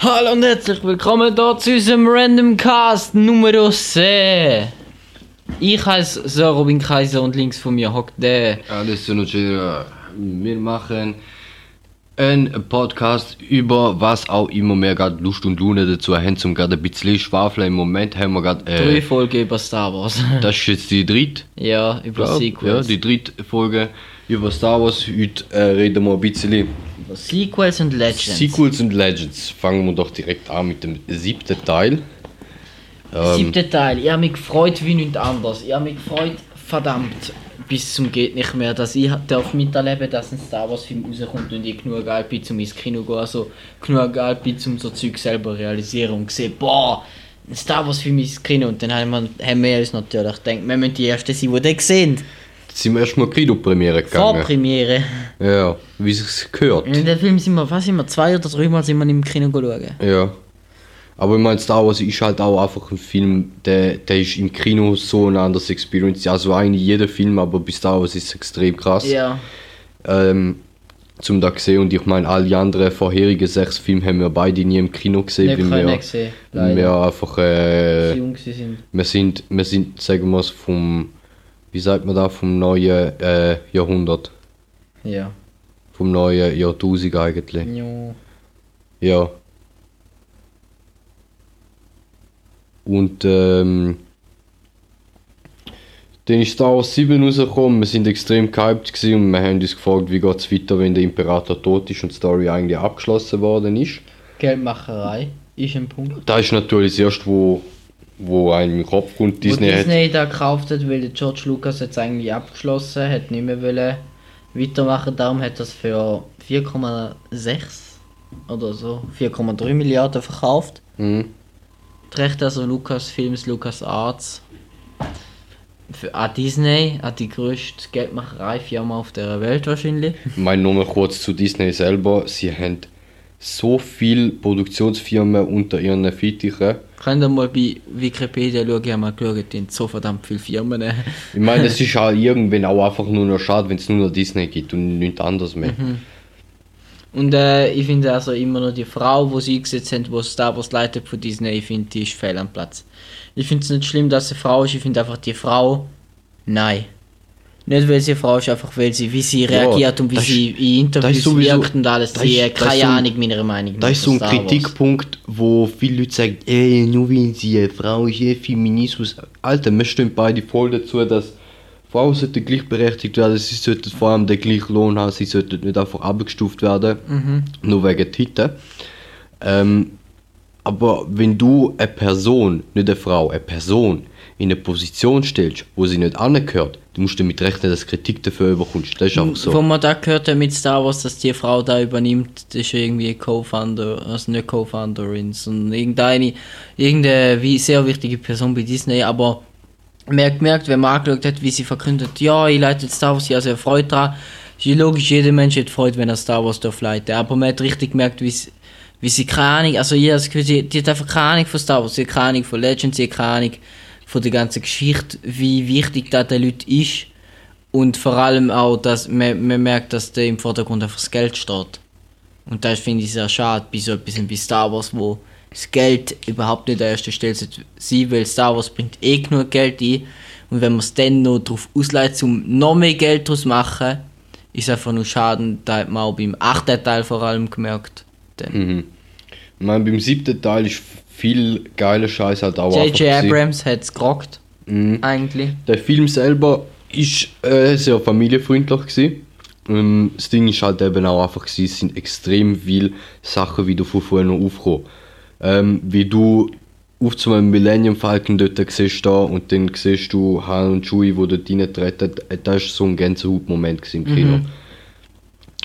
Hallo und herzlich willkommen hier zu unserem Random Cast Nummer 10. Ich heiße Sir Robin Kaiser und links von mir hockt der. Alles und wir machen einen Podcast über was auch immer mehr gerade Lust und Laune dazu haben, zum gerade ein bisschen schwafeln. Im Moment haben wir gerade. Drei Folgen über Star Wars. das ist jetzt die dritte. ja, über Ja, ja, Sequels. die dritte Folge über Star Wars. Heute äh, reden wir ein bisschen über Sequels und Legends. Sequels und Legends. Fangen wir doch direkt an mit dem siebten Teil. Ähm, Siebter Teil. Ich habe mich gefreut wie nichts anderes. Ich habe mich gefreut, verdammt, bis zum geht nicht mehr, dass ich darf miterleben, dass ein Star Wars Film rauskommt und ich genug Geld bin, um ins Kino zu gehen, also genug Geld bin, um so Zeug selber realisieren und sehen, boah, ein Star Wars Film ins Kino und dann haben wir, haben wir uns natürlich gedacht, wir müssen die Ersten sein, die den sehen. Sind wir erstmal Kino-Premiere gegangen. Vorpremiere. Ja, wie es gehört. In dem Film sind wir, sind wir, zwei oder dreimal sind wir im Kino schauen. Ja. Aber ich meine, Star Wars ist halt auch einfach ein Film, der, der ist im Kino so eine andere Experience. Also eigentlich jeder Film, aber bei Star Wars ist es extrem krass. Ja. Ähm, zum da gesehen und ich meine, alle anderen vorherigen sechs Filme haben wir beide nie im Kino gesehen, Nicht weil wir, gesehen, wir einfach, äh, jung sind. wir sind, wir sind, sagen wir es, vom, wie sagt man da, vom neuen äh, Jahrhundert, Ja. vom neuen Jahrtausend eigentlich. Jo. Ja. Und ähm, dann ist Star Wars 7 rausgekommen, wir sind extrem gehypt und wir haben uns gefragt, wie geht es weiter, wenn der Imperator tot ist und die Story eigentlich abgeschlossen worden ist. Geldmacherei ist ein Punkt. Da ist natürlich das erste, wo, wo einem in den Kopf kommt, Disney, Wo Disney hat... da gekauft hat, weil der George Lucas jetzt eigentlich abgeschlossen hat, nicht mehr wollen weitermachen, darum hat es für 4,6 oder so, 4,3 Milliarden verkauft. Mhm. Die Rechte also Lucas Films, Lucas Arts. Für, an Disney, an die größte Geldmacherei-Firma auf der Welt wahrscheinlich. Ich meine nur mal kurz zu Disney selber, sie haben so viele Produktionsfirmen unter ihren Fittichen. Könnt ihr mal bei Wikipedia schauen, ich habe mal geschaut, haben so verdammt viele Firmen. Ich meine, es ist auch irgendwann auch einfach nur noch schade, wenn es nur noch Disney gibt und nichts anderes mehr. Und äh, ich finde also immer noch die Frau, die sie eingesetzt haben, die Star Wars leitet von Disney, ich finde, die ist fehl am Platz. Ich finde es nicht schlimm, dass sie eine Frau ist, ich finde einfach die Frau, nein. Nicht weil sie eine Frau ist, einfach weil sie, wie sie Ja, reagiert und wie sie ist- in Interviews sowieso- wirkt und alles. Sie hat keine so ein- Ahnung, meiner Meinung nach. Das ist so ein. Kritikpunkt, wo viele Leute sagen, ey, nur weil sie eine Frau ist, eh Feminismus. Alter, wir stehen beide voll dazu, dass Frauen sollten gleichberechtigt werden, sie sollten vor allem den gleichen Lohn haben, sie sollten nicht einfach abgestuft werden, nur wegen Titel. Ähm, aber wenn du eine Person, nicht eine Frau, eine Person in eine Position stellst, wo sie nicht angehört, du musst damit rechnen, dass Kritik dafür überkommst. Das ist einfach so. Wo man da gehört hat mit Star Wars, dass die Frau da übernimmt, das ist irgendwie Co-Founder, also nicht Co-Founderin, sondern irgendeine, irgendeine sehr wichtige Person bei Disney, aber man hat gemerkt, wenn man angeschaut hat, wie sie verkündet, ja, ich leite Star Wars, ich habe sehr Freude dran. Logisch, jeder Mensch hat Freude, wenn er Star Wars darf leiten, aber man hat richtig gemerkt, wie sie, wie sie keine Ahnung, also das Gefühl, sie, die hat einfach keine Ahnung von Star Wars, sie hat keine Ahnung von Legends, sie hat keine Ahnung von der ganzen Geschichte, wie wichtig das den Leuten ist. Und vor allem auch, dass man, man merkt, dass da im Vordergrund einfach das Geld steht. Und das finde ich sehr schade bei so etwas wie Star Wars, wo das Geld überhaupt nicht an erster Stelle sein, weil Star Wars bringt eh genug Geld ein. Und wenn man es dann noch darauf ausleitet, um noch mehr Geld daraus zu machen, ist einfach nur schade. Da hat man auch beim achten Teil vor allem gemerkt. Mhm. Ich meine, beim siebten Teil ist viel geiler Scheiß halt auch J.J. Abrams hat es gerockt, Mhm. eigentlich. Der Film selber ist äh, sehr familienfreundlich gewesen. Ähm, das Ding ist halt eben auch einfach gewesen, es sind extrem viele Sachen wieder von vorher noch aufgekommen. Ähm, wie du auf zu einem Millennium Falcon dort siehst da und dann siehst du Han und Chewie, die dort reintreten, äh, das ist so ein Gänsehautmoment im Kino.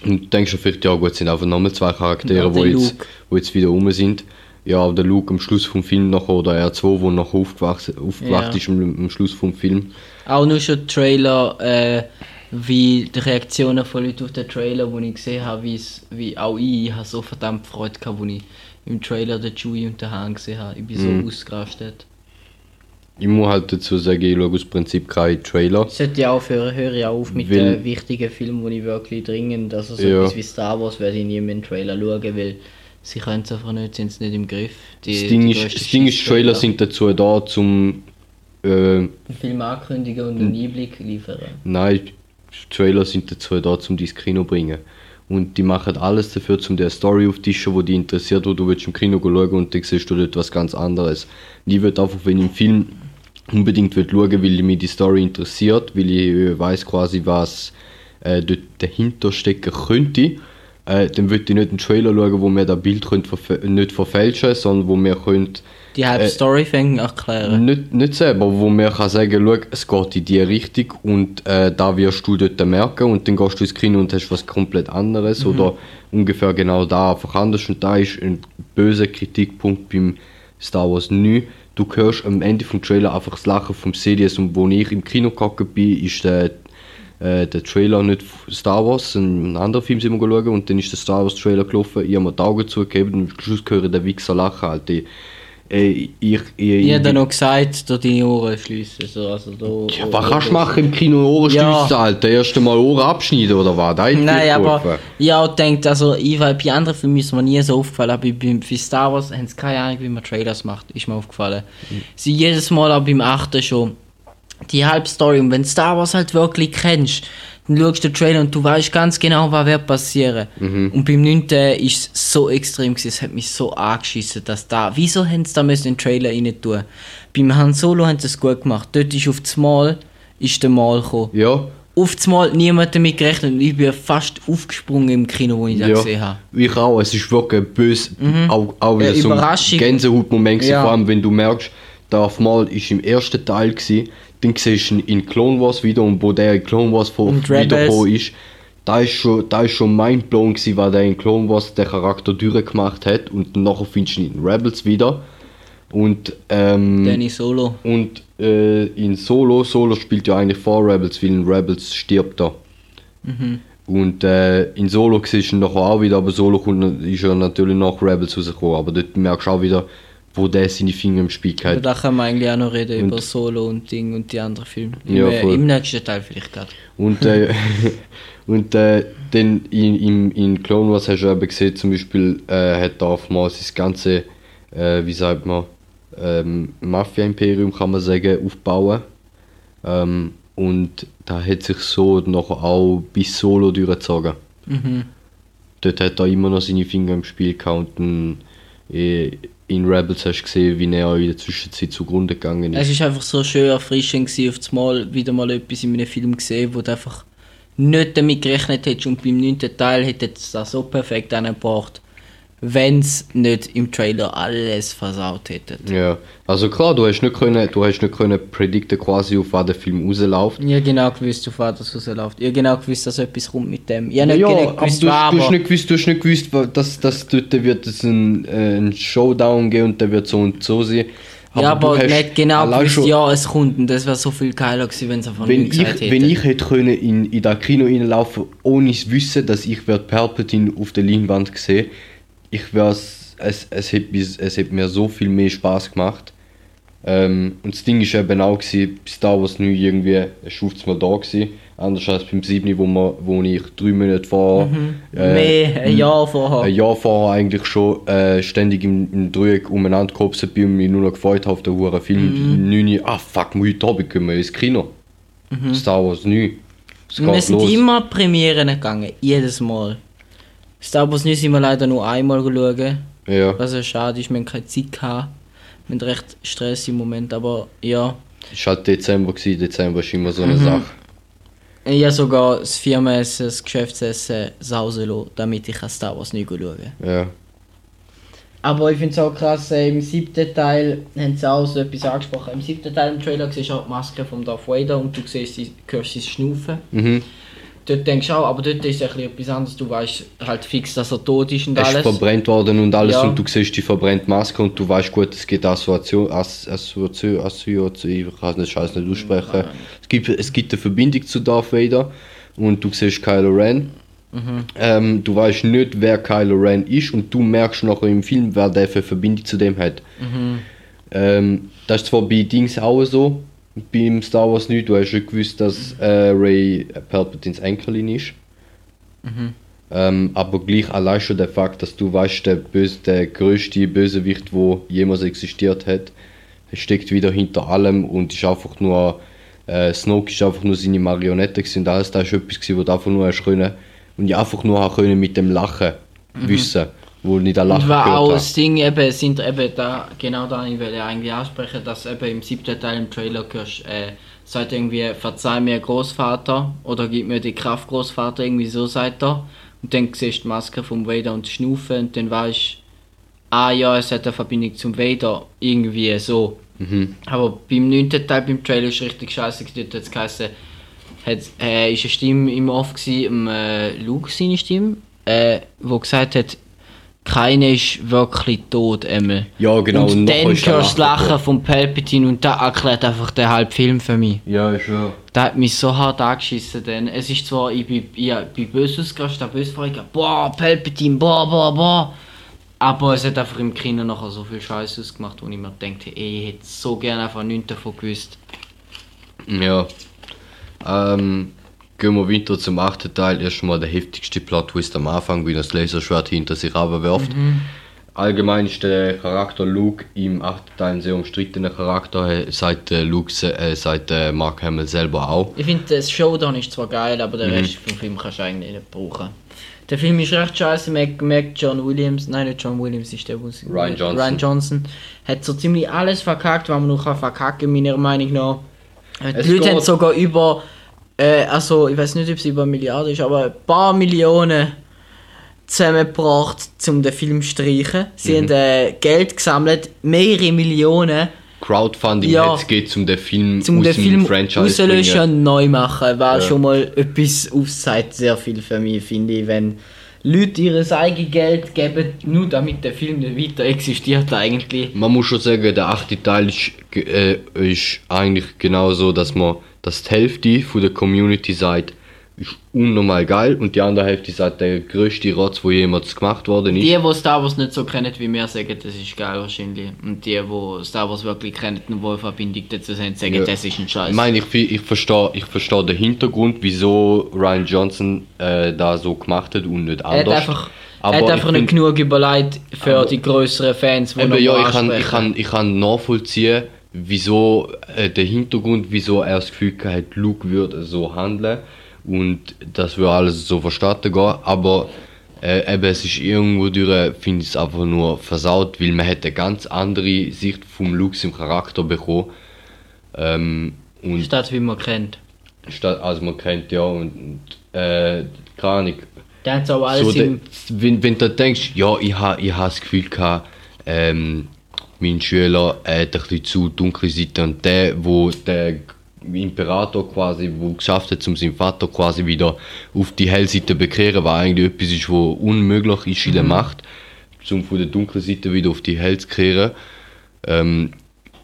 Und du denkst dir vielleicht, ja gut, es sind einfach nochmal zwei Charaktere, Ja, die der jetzt, wo jetzt wieder rum sind. Ja, der Luke am Schluss vom Film noch oder R2, wo noch aufgewacht, aufgewacht Ja. ist am, am Schluss vom Film. Auch nur schon Trailer, äh, wie die Reaktionen von Leuten auf den Trailer, wo ich gesehen habe, wie es, wie auch ich, ich habe so verdammt Freude gehabt, wo ich im Trailer den Chewie und den Han gesehen habe. Ich bin so Mhm. ausgerastet. Ich muss halt dazu sagen, ich schaue aus Prinzip keinen Trailer. Sollte ich aufhören, höre ich auch auf mit Weil- den wichtigen Filmen, wo ich wirklich dringend, also so Ja. etwas wie Star Wars werde ich nie mehr einen Trailer schauen, weil Sie können es einfach nicht, sind es nicht im Griff. Die, das Ding die ist, das Ding ist, Trailer sind dazu da, zum äh, Den Film ankündigen und einen Einblick liefern. Nein, Trailer sind dazu da, um dich ins Kino zu bringen. Und die machen alles dafür, um eine Story auftischen, die dich interessiert, wo du willst im Kino schauen und dann siehst du dort was ganz anderes. Und ich würde einfach, wenn ich im Film unbedingt will schauen weil mich die Story interessiert, weil ich weiß quasi, was äh, dort dahinter stecken könnte, äh, dann würde ich nicht einen Trailer schauen, wo mir das Bild könnte verfä- nicht verfälschen sondern wo mir könnte Die halbe Äh, Story fängt erklären. nicht, nicht selber, wo man kann sagen, schau, es geht in die Richtung und äh, da wirst du dort merken und dann gehst du ins Kino und hast was komplett anderes oder ungefähr genau da einfach anders und da ist ein böser Kritikpunkt beim Star Wars 9. Du hörst am Ende vom Trailer einfach das Lachen vom Sidious und wo ich im Kino gehockt bin, ist der, äh, der Trailer nicht von Star Wars, ein anderer Film sind wir geschaut und dann ist der Star Wars Trailer gelaufen, ich habe mir die Augen zugegeben und am Schluss ich den Wichser lachen, Alter. Äh, ich, ich, Ich habe dann noch gesagt, da deine Ohren schliessen. So, also da, Ja, was kannst du machen im Kino Ohren Ja. schliessen, Alter? Erst einmal Ohren abschneiden oder was? Ich Nein, aber geholfen. ich habe auch gedacht, also ich, bei anderen Filmen ist mir nie so aufgefallen, aber bei, bei Star Wars haben sie keine Ahnung, wie man Trailers macht, ist mir aufgefallen. Sie jedes Mal auch beim 8. schon die Halbstory und wenn Star Wars halt wirklich kennst, dann schaust du den Trailer und du weißt ganz genau, was wird passieren. Und beim 9. ist es so extrem gewesen, es hat mich so angeschissen, dass da, wieso haben sie da müssen den Trailer rein tun? Beim Han Solo haben sie es gut gemacht, dort ist auf das Mal, ist der Mal gekommen Ja, auf einmal niemand damit gerechnet und ich bin fast aufgesprungen im Kino, wo ich das ja. gesehen habe. Ich auch. Es ist wirklich böse, auch, auch wieder Eine so ein. Gänsehautmoment Ja. vor allem wenn du merkst, auf mal ist im ersten Teil gewesen, du ihn in Clone Wars wieder und wo der in Clone Wars vor wiedergekommen ist, da ist schon, da ist schon mindblown gewesen, was der in Clone Wars der Charakter durchgemacht hat und nachher findest du ihn in Rebels wieder. Und ähm, Danny Solo. Und äh, in Solo, Solo spielt ja eigentlich vor Rebels, weil in Rebels stirbt er. Und äh, in Solo siehst du ihn nachher auch wieder, aber Solo kommt, ist ja natürlich nach Rebels rausgekommen. Aber dort merkst du auch wieder, wo der seine Finger im Spiel hat. da können wir eigentlich auch noch reden Und- über Solo und Ding und die anderen Filme. Im, Ja, äh. Im nächsten Teil vielleicht gerade. Und, äh, und äh, dann in, in, in Clone Wars hast du eben gesehen, zum Beispiel äh, hat Darth Maul sein ganze, äh, wie sagt man, ähm, Mafia-Imperium kann man sagen, aufbauen. Ähm, und da hat sich so nachher auch bis Solo durchgezogen. Mhm. Dort hat er immer noch seine Finger im Spiel gehabt und dann, äh, in Rebels hast gesehen, wie er in der Zwischenzeit zugrunde gegangen Es ist. ist einfach so schön erfrischend gewesen, auf das wieder mal etwas in einem Film gesehen, wo du einfach nicht damit gerechnet hättest und beim 9. Teil hätte es das so perfekt angebracht, wenn es nicht im Trailer alles versaut hätte. Ja, also klar, du hast nicht können, du hast nicht können predikten quasi auf was der Film rausläuft. Habe genau gewusst, auf was das rausläuft. Habe genau gewusst, dass etwas kommt mit dem. Ich nicht ja, genau aber gewusst, du, was, hast- du, hast aber... nicht gewusst, du hast nicht gewusst, dass, dass dort wird es ein, äh, ein Showdown geben und der wird so und so sein. ja, aber du hast nicht genau gewusst, schon- ja, es kommt und das wäre so viel geiler gewesen, wenn es einfach Wenn nicht ich, hätte. wenn ich hätte können in, in das Kino reinlaufen, ohne zu wissen, dass ich Palpatine auf der Leinwand gesehen, ich wär's, es, es, bis- es hätte mir so viel mehr Spaß gemacht. Ähm, und das Ding ist eben auch gewesen, bis da was nie irgendwie schufts mal da gewesen. Anders als beim 7, wo, man, wo ich drei Monate vor äh, Mehr, ein Jahr vorher. ein Jahr vorher eigentlich schon äh, ständig im, im Dreieck umeinander gehopst bin und mich nur noch gefreut habe auf den Huren Film. Mhm. 9 ah fuck, heute Abend gehen wir ins Kino. Star Wars 9. Es Und wir sind los. immer Premieren gegangen, jedes Mal. Star Wars 9 sind wir leider nur einmal geschaut, Ja, was ja schade ist, wir haben keine Zeit gehabt. Wir haben recht Stress im Moment, aber ja. es war halt Dezember, gewesen. Dezember ist immer so eine Mhm. Sache. Habe sogar das Firmenessen, das Geschäftsessen sausen lassen, damit ich Star Wars nicht schauen kann. Ja. Aber ich finde es auch krass, äh, im siebten Teil haben sie auch so etwas angesprochen. Im siebten Teil im Trailer siehst du auch die Maske von Darth Vader und du siehst, sie- hörst sein Schnaufen. Mhm. Dort denkst du auch, aber dort ist es ein etwas anderes. Du weißt halt fix, dass er tot ist und Er ist alles. verbrennt worden und alles Ja. und du siehst die verbrennte Maske und du weißt gut, es gibt Assoziation, As, Assoziation, Assoziation, ich kann den Scheiß nicht aussprechen. Es gibt, es gibt eine Verbindung zu Darth Vader und du siehst Kylo Ren. Ähm, du weißt nicht, wer Kylo Ren ist und du merkst nachher im Film, wer der für eine Verbindung zu dem hat. Ähm, das ist zwar bei Dings auch so, beim Star Wars nicht, du hast nicht gewusst, dass äh, Ray Palpatines Enkelin ist. Ähm, aber gleich allein schon der Fakt, dass du weißt, der, böse, der größte Bösewicht, wo jemals existiert hat, steckt wieder hinter allem und ist einfach nur äh, Snoke ist einfach nur seine Marionette gewesen alles das ist etwas wo du einfach nur hast können und ich einfach nur können mit dem Lachen wissen, wo Und war auch das Ding eben, sind eben da, genau da, ich will ja eigentlich ansprechen, dass eben im siebten Teil im Trailer hörst, äh, sagt irgendwie, verzeih mir Großvater oder gib mir die Kraft Großvater, irgendwie so sagt er. Und dann siehst du die Maske vom Vader und Schnaufen und dann weißt ah ja, es hat eine Verbindung zum Vader, irgendwie so. Aber beim neunten Teil, beim Trailer ist richtig scheiße, dort hat es geheißen, hat, äh, ist eine Stimme im Off gewesen, im, äh, Luke seine Stimme, äh, wo gesagt hat, keiner ist wirklich tot, Emil. Ja, genau, und Und dann hörst du Lachen Lachen von Palpatine und das erklärt einfach den halben Film für mich. Ja, ist ja. Das hat mich so hart angeschissen, denn es ist zwar, ich bin, ich bin böse ausgerastet, da böse fragen, boah, Palpatine, boah, boah, boah. Aber es hat einfach im Kino nachher so viel Scheiß ausgemacht, wo ich mir dachte, ey, ich hätte so gerne einfach nichts davon gewusst. Ja. Ähm, gehen wir weiter zum achten Teil. Erstmal der heftigste Plot-Twist am Anfang, wie das Laserschwert hinter sich runterwirft. Allgemein ist der Charakter Luke im achten Teil ein sehr umstrittener Charakter, äh, seit äh, Luke, äh, seit äh, Mark Hamill selber auch. Ich finde, das Showdown ist zwar geil, aber Mhm. den Rest vom Film kannst du eigentlich nicht brauchen. Der Film ist recht scheiße, merkt John Williams, nein nicht John Williams, ist der, wo es- Ryan Johnson. Ryan Johnson hat so ziemlich alles verkackt, was man noch kann verkacken meiner Meinung nach. Äh, Es Die Leute haben sogar über, äh, also ich weiß nicht, ob es über eine Milliarde ist, aber ein paar Millionen zusammengebracht, um den Film zu streichen. Sie Mhm. haben äh, Geld gesammelt, mehrere Millionen, Crowdfunding Ja. es geht, um den Film um den Film Franchise rauszulöschen bringen. und neu machen, was Ja. schon mal etwas aufzeigt, sehr viel für mich, finde ich, wenn Leute ihr eigenes Geld geben, nur damit der Film nicht weiter existiert eigentlich. Man muss schon sagen, der achte Teil ist, äh, ist eigentlich genauso, dass man dass die Hälfte von der Community sagt, ist unnormal geil und die andere Hälfte sagt, der größte Rotz, wo jemals gemacht worden ist. Die, die Star Wars nicht so kennen wie wir, sagen, das ist geil wahrscheinlich. Und die, die Star Wars wirklich kennen und wohl Verbindung dazu haben, sagen, Ja. das ist ein Scheiß. Ich meine, ich, ich verstehe ich versteh den Hintergrund, wieso Ryan Johnson äh, da so gemacht hat und nicht er hat anders. einfach, Aber er hat einfach nicht genug überlegt für die größeren Fans, die Eben, noch ja, ich kann, ich, kann, ich kann nachvollziehen, wieso äh, der Hintergrund, wieso er das Gefühl hat, Luke würde so handeln und das würde alles so verstanden gehen, aber äh, eben, es ist irgendwo durch, finde ich es einfach nur versaut, weil man hätte eine ganz andere Sicht vom Luke im Charakter bekommen. Ähm, und Statt wie man kennt. statt, also man kennt ja und, und äh, keine Ahnung, hat auch alles so, de, im... wenn, wenn du denkst, ja, ich habe ich ha das Gefühl gehabt, ähm, mein Schüler hat ein bisschen zu dunkle Seite und der, wo der Imperator quasi, wo geschafft hat, um seinen Vater quasi wieder auf die helle Seite zu bekehren, war eigentlich etwas ist, wo unmöglich ist in der Macht, um von der dunklen Seite wieder auf die helle zu kehren. Ähm,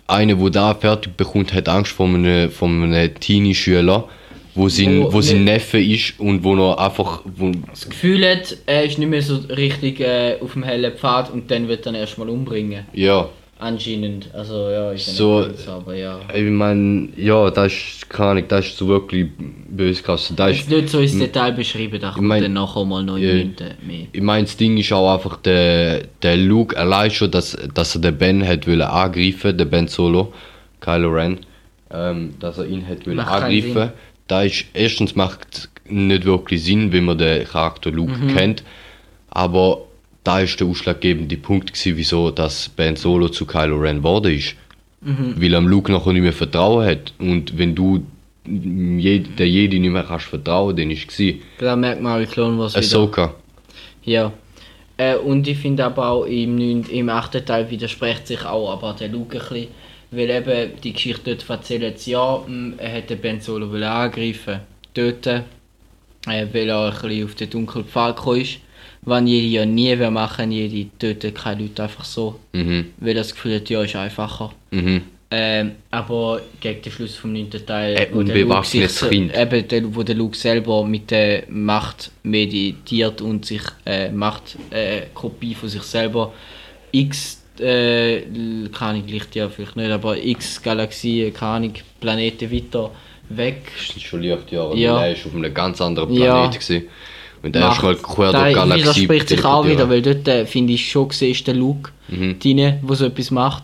einer, der da fertig bekommt, hat Angst vor einem, vor einem Teenie-Schüler, wo sein, Wo wo sein Neffe ist und wo noch einfach, wo, das Gefühl hat, er ist nicht mehr so richtig äh, auf dem hellen Pfad und dann wird er ihn erstmal umbringen. ja, Anscheinend. Also ja, ja So- nicht ganz, aber ja. Ich meine, ja, das ist keine Ahnung, das ist so wirklich böse Kasse. Das Jetzt ist, nicht so ins Detail beschrieben, da kommt mein- dann nachher mal noch Ja. in mehr. ich meine, das Ding ist auch einfach der, der Luke allein schon, dass, dass er den Ben hat wollen angreifen, den Ben Solo, Kylo Ren, ähm, dass er ihn hat wollen Macht angreifen. Da ist erstens macht nicht wirklich Sinn, wenn man den Charakter Luke Mhm. kennt, aber da ist der ausschlaggebende Punkt gewesen, wieso dass Ben Solo zu Kylo Ren geworden ist. Mhm. Weil am Luke nachher nicht mehr Vertrauen hat. Und wenn du je- der Jedi nicht mehr kannst vertrauen, dann ist es gewesen. Da merkt man, wie Clone Wars wieder. Ahsoka. Ja. Äh, und ich finde aber auch im, neun- im achten Teil widerspricht sich auch aber der Luke ein bisschen. Weil eben die Geschichte dort erzählt, ja, er hätte Ben Solo wollen angreifen töten, äh, weil er ein bisschen auf den dunklen Pfad gekommen ist. Was Jedi ja nie will machen, Jedi tötet keine Leute einfach so. Mhm. Weil das Gefühl hat, ja, ist einfacher. Mhm. Ähm, aber gegen den Schluss vom 9. Teil, Ein unbewaffnetes Kind. Eben, der, wo der Luke selber mit der Macht meditiert und sich äh, Macht äh, Kopie von sich selber x äh, keine Ahnung, Licht ja vielleicht nicht, aber x Galaxien, keine Ahnung, Planeten weiter weg Das ist schon Lichtjahre. Ja. Ja. Er ist auf einem ganz anderen Ja. Planet. gewesen. Und der ist mal quer da durch die Galaxie widerspricht sich auch wieder, weil dort äh, finde ich schon gesehen ist der Luke Mhm. drin, der so etwas macht.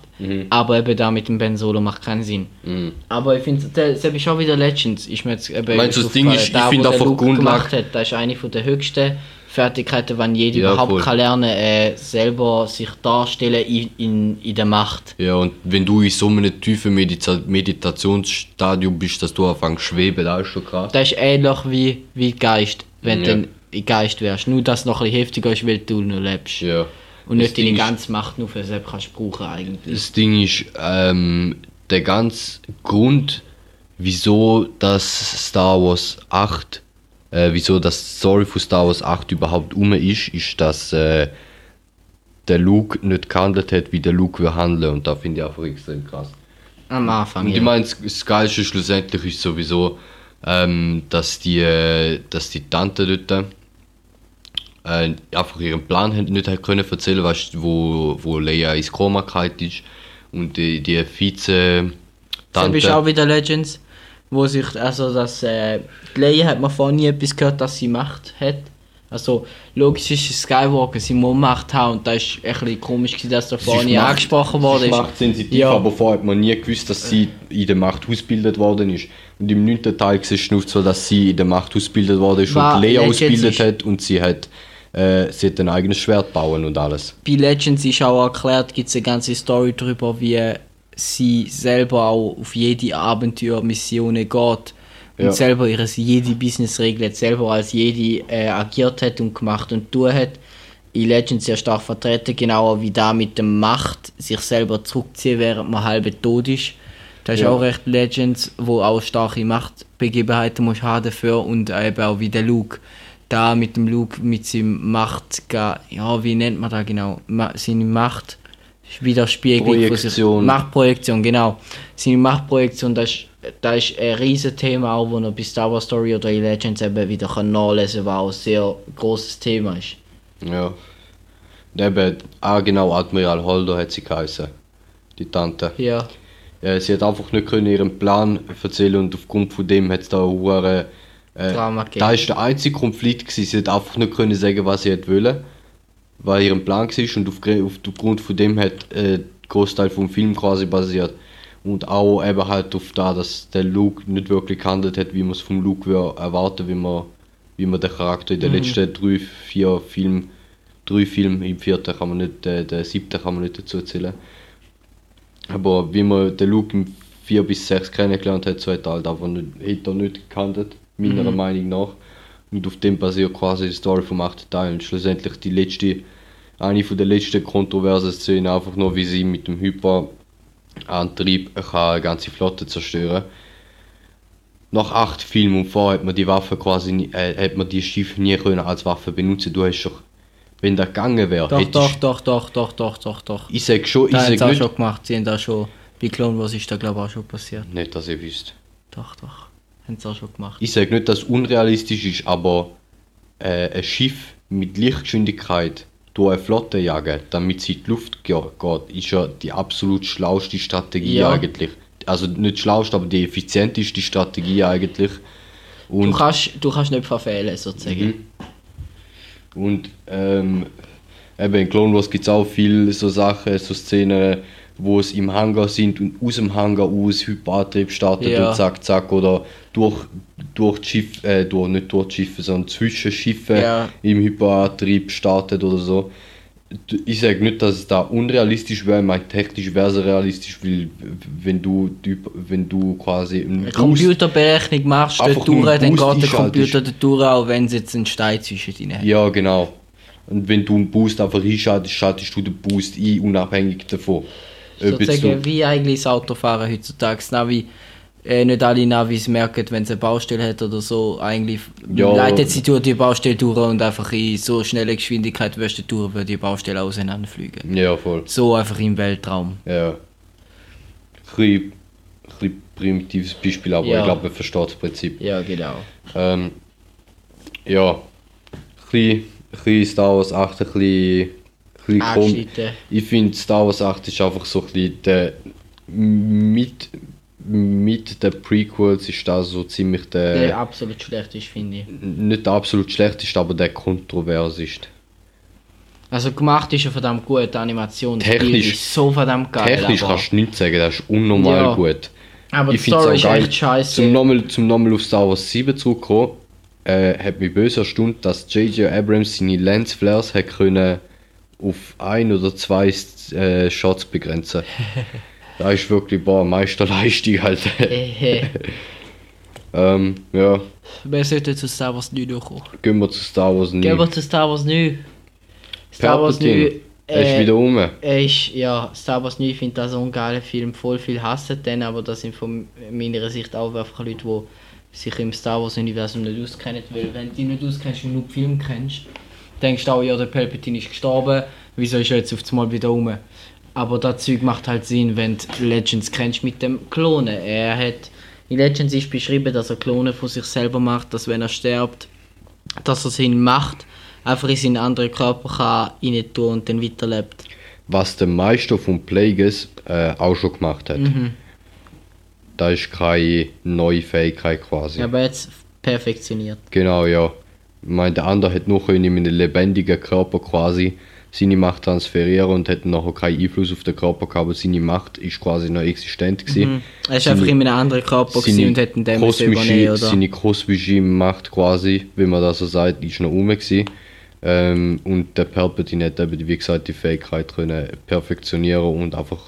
Aber eben da mit dem Ben Solo macht keinen Sinn. Mhm. Aber ich finde, das ist auch wieder Legends. Ist mir jetzt eben Meinst du, das Ding ist, ich Da, finde einfach Grundlage- gemacht hat, das ist eine von der höchsten Fertigkeiten, wenn jeder Ja, überhaupt voll. kann lernen äh, selber sich darstellen in, in, in der Macht. Ja, und wenn du in so einem tiefen Medita Meditationsstadium bist, dass du anfängst zu schweben, das ist schon krass. Das ist ähnlich wie, wie Geist, wenn Ja. du ein Geist wärst. Nur, dass es noch ein bisschen heftiger ist, weil du noch lebst. Ja. Und Das nicht deine Ding ganze Macht nur für selbst kannst brauchen eigentlich. Das Ding ist, ähm, der ganze Grund, wieso das Star Wars 8, äh, wieso das Story von Star Wars 8 überhaupt um ist, ist, dass äh, der Luke nicht gehandelt hat, wie der Luke will handeln. Und da finde ich einfach extrem krass. Am Anfang, Und ja. ich meine, das- das Geilste schlussendlich ist sowieso, ähm, dass, die, äh, dass die Tante dort äh, einfach ihren Plan nicht hat können erzählen, weißt, wo, wo Leia ins Koma gefallen ist und die, die Vize Das ist auch Tante. wieder Legends, wo sich, also das, äh, Leia hat man vorher nie etwas gehört, dass sie Macht hat. Also, logisch ist Skywalker, sie muss Macht haben und da ist ein bisschen komisch gewesen, dass da vorher nie angesprochen worden ist. machtsensitiv, Ja. aber vorher hat man nie gewusst, dass sie in der Macht ausgebildet worden ist. Und im neunten Teil siehst du so, dass sie in der Macht ausgebildet worden ist War und Leia ausgebildet hat und sie hat, äh, sie hat ein eigenes Schwert bauen und alles. bei Legends ist auch erklärt, gibt es eine ganze Story darüber, wie sie selber auch auf jede Abenteuermission geht und Ja. selber ihre jede Business regelt, selber als jede äh, agiert hat und gemacht und tun hat. In Legends sehr stark vertreten, genauer wie da mit der Macht sich selber zurückziehen, während man halb tot ist. Das ist Ja. auch recht Legends, wo auch starke Machtbegebenheiten muss haben dafür und eben auch wie der Luke. Da mit dem Luke, mit seinem Macht, ja, wie nennt man das genau? Ma seine Macht sich. Projektion. Machtprojektion, genau. Seine Machtprojektion, das ist, das ist ein riesen Thema, auch wo man bei Star Wars Story oder in Legends eben wieder kann nachlesen kann, was auch ein sehr großes Thema ist. Ja. Und Eben, ah genau, Admiral Holdo hat sie geheißen. Die Tante. Ja. Äh, sie hat einfach nicht können ihren Plan erzählen und aufgrund von dem hat es da hure äh. Da ist der einzige Konflikt gewesen. Sie hat einfach nicht können sagen, was sie hat wollen, weil ihren Plan war und auf, auf, aufgrund von dem hat äh, der Großteil vom Film quasi basiert. Und auch eben halt auf da, dass der Luke nicht wirklich gehandelt hat, wie man es vom Luke würde erwarten, wie man, wie man den Charakter in den letzten drei, vier Filmen, drei Filmen, im vierten kann man nicht, äh, den siebten kann man nicht dazu erzählen. Aber wie man den Luke im 4 bis 6 kennengelernt hat, so hat er halt einfach nicht, hat er nicht gehandelt, meiner Meinung nach. Und auf dem basiert quasi die Story vom 8. Teil. Und schlussendlich die letzte, eine von der letzten kontroversen Szenen, einfach nur wie sie mit dem Hyperantrieb eine ganze Flotte zerstören nach acht Filmen und vorher hat man die Waffe quasi, nie- äh, hat man die Schiffe nie können als Waffe benutzen. Du hast doch, wenn der gegangen wäre, Doch, doch, doch, doch, doch, doch, doch, doch. Ich sag schon, ich Das haben sag auch nicht, schon gemacht. Sie haben da schon, bei Clone Wars ist da glaube ich auch schon passiert. nicht, dass ihr wisst. Doch, doch. Haben sie auch schon gemacht. Ich sage nicht, dass es unrealistisch ist, aber äh, ein Schiff mit Lichtgeschwindigkeit durch eine Flotte jagen, damit sie in die Luft ge- geht, ist ja die absolut schlauste Strategie Ja. eigentlich. Also nicht schlauste, aber die effizienteste Strategie eigentlich. Du Und, kannst, du kannst nicht verfehlen, sozusagen. und ähm, eben in Clone Wars gibt es auch viele so Sachen, so Szenen, wo es im Hangar sind und aus dem Hangar aus Hyperantrieb startet Ja. und zack, zack, oder durch, durch die Schiffe, äh, durch, nicht durch die Schiffe, sondern zwischen Schiffe Ja. im Hyperantrieb startet oder so. Ich sage nicht, dass es da unrealistisch wäre, ich meine, technisch wäre es realistisch, weil wenn du, wenn du quasi einen Eine Boost- Computerberechnung machst, durch, einen dann geht der Computer dort durch, auch wenn es jetzt einen Stein zwischen ihnen hat. Ja, genau. Und wenn du einen Boost einfach einschaltest, schaltest du den Boost ein, unabhängig davon. Jetzt Sozusagen wie eigentlich das Autofahren heutzutage. Das Navi, äh, nicht alle Navis merken, wenn es eine Baustelle hat oder so, eigentlich Ja. leitet sie durch die Baustelle durch und einfach in so schneller Geschwindigkeit wirst du durch, würde die Baustelle auseinanderfliegen. ja, voll. So einfach im Weltraum. Ja. Ein bisschen, primitives Beispiel, aber Ja. ich glaube, man versteht das Prinzip. Ja, genau. Ähm, ja, ein bisschen, ein bisschen Star Wars 8, ein bisschen, bisschen. Ich finde Star Wars 8 ist einfach so ein bisschen der mit mit den Prequels ist das so ziemlich der, Der absolut schlecht ist, finde ich. nicht der absolut schlechteste, aber der kontroverseste. Also gemacht ist er verdammt gut, die Animation, Technisch- ist so verdammt geil. Technisch aber, kannst du nichts sagen, das ist unnormal Ja. gut. aber die ich find's Story ist echt scheiße. Zum nochmal, zum nochmal auf Star Wars 7 zurückkommen, äh, hat mich böse erstaunt, dass J.J. Abrams seine Lensflares hat können auf ein oder zwei äh, Shots begrenzen. da ist wirklich, boah, Meisterleistung halt. Ähm, ja, Wer sollte zu Star Wars 9 kommen? gehen wir zu Star Wars 9. Gehen wir zu Star Wars 9. Star Wars 9. Palpatine, er ist äh, wieder um. Er ist, ja, Star Wars 9, ich finde das ein geiler Film, voll viel hassen den, aber das sind von meiner Sicht auch einfach Leute, die sich im Star Wars Universum nicht auskennen, weil wenn du dich nicht auskennst und nur die Film kennst, denkst du auch, ja, der Palpatine ist gestorben, wieso ist er jetzt auf einmal wieder rum? Aber das Zeug macht halt Sinn, wenn du Legends kennst mit dem Klonen. Er hat, in Legends ist beschrieben, dass er Klone von sich selber macht, dass wenn er stirbt, dass er seine Macht einfach in seinen anderen Körper kann rein tun und dann weiterlebt. Was der Meister von Plagueis äh, auch schon gemacht hat. Mhm. Da ist keine neue Fähigkeit quasi. Aber jetzt perfektioniert. Genau, ja. Ich meine, der andere hat nur können in einem lebendigen Körper quasi seine Macht transferieren und hat nachher keinen Einfluss auf den Körper gehabt, aber seine Macht ist quasi noch existent gewesen. Mhm. Er ist Seine- einfach in einem anderen Körper gewesen und dem müssen übernehmen, oder? seine kosmische Macht quasi, wie man das so sagt, ist noch rum gewesen. Ähm, und der Palpatine hat eben, wie gesagt, die Fähigkeit können perfektionieren und einfach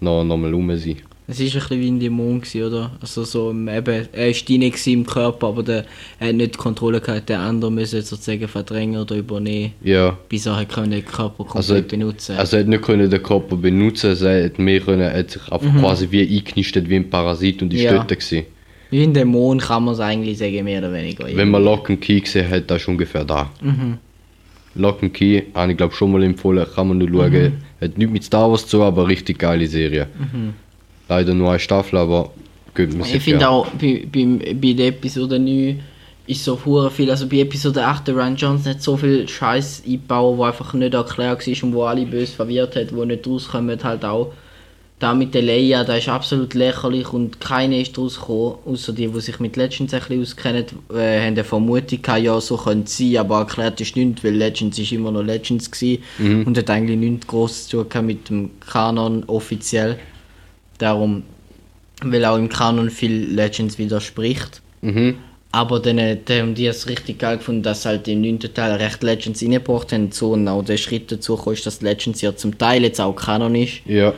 noch, noch mal rum sein. Es war ein bisschen wie ein Dämon, gewesen, oder? Also so, eben, er war drin im Körper, aber der, er hat nicht die Kontrolle gehabt, der andere müsse sozusagen verdrängen oder übernehmen, Ja. bis er können den Körper komplett Also, benutzen also er hat nicht können den Körper benutzen, also er hat mehr können, er hat sich einfach quasi wie eingenistet wie ein Parasit und ist Mhm. Ja. dort gewesen. Wie ein Dämon kann man es eigentlich sagen, mehr oder weniger. Wenn man Lock and Key gesehen hat, das ist ungefähr da. Mhm. Lock and Key, habe ich glaube schon mal empfohlen, kann man nur schauen. Mhm. Hat nichts mit Star Wars zu, aber richtig geile Serie. Leider nur eine Staffel, aber man sich Ich finde auch, bei, bei, bei der Episode 9 ist so hure viel, also bei Episode 8 der Ryan Johnson hat so viel Scheiß eingebaut, wo einfach nicht erklärt war und wo alle böse verwirrt hat, wo nicht rauskommen, halt auch. Da mit der Leia, da ist absolut lächerlich und keiner ist rausgekommen, außer die, die sich mit Legends ein bisschen auskennen, äh, haben eine Vermutung gehabt, ja, so könnte es sein, aber erklärt ist nichts, weil Legends ist immer noch Legends gewesen und hat eigentlich nichts groß zu tun mit dem Kanon offiziell. Darum, weil auch im Kanon viel Legends widerspricht. Mhm. Aber dann äh, die haben die es richtig geil gefunden, dass halt im 9. Teil recht Legends reingebracht haben. So, und auch der Schritt dazu kam, dass Legends ja zum Teil jetzt auch Kanon ist. Ja,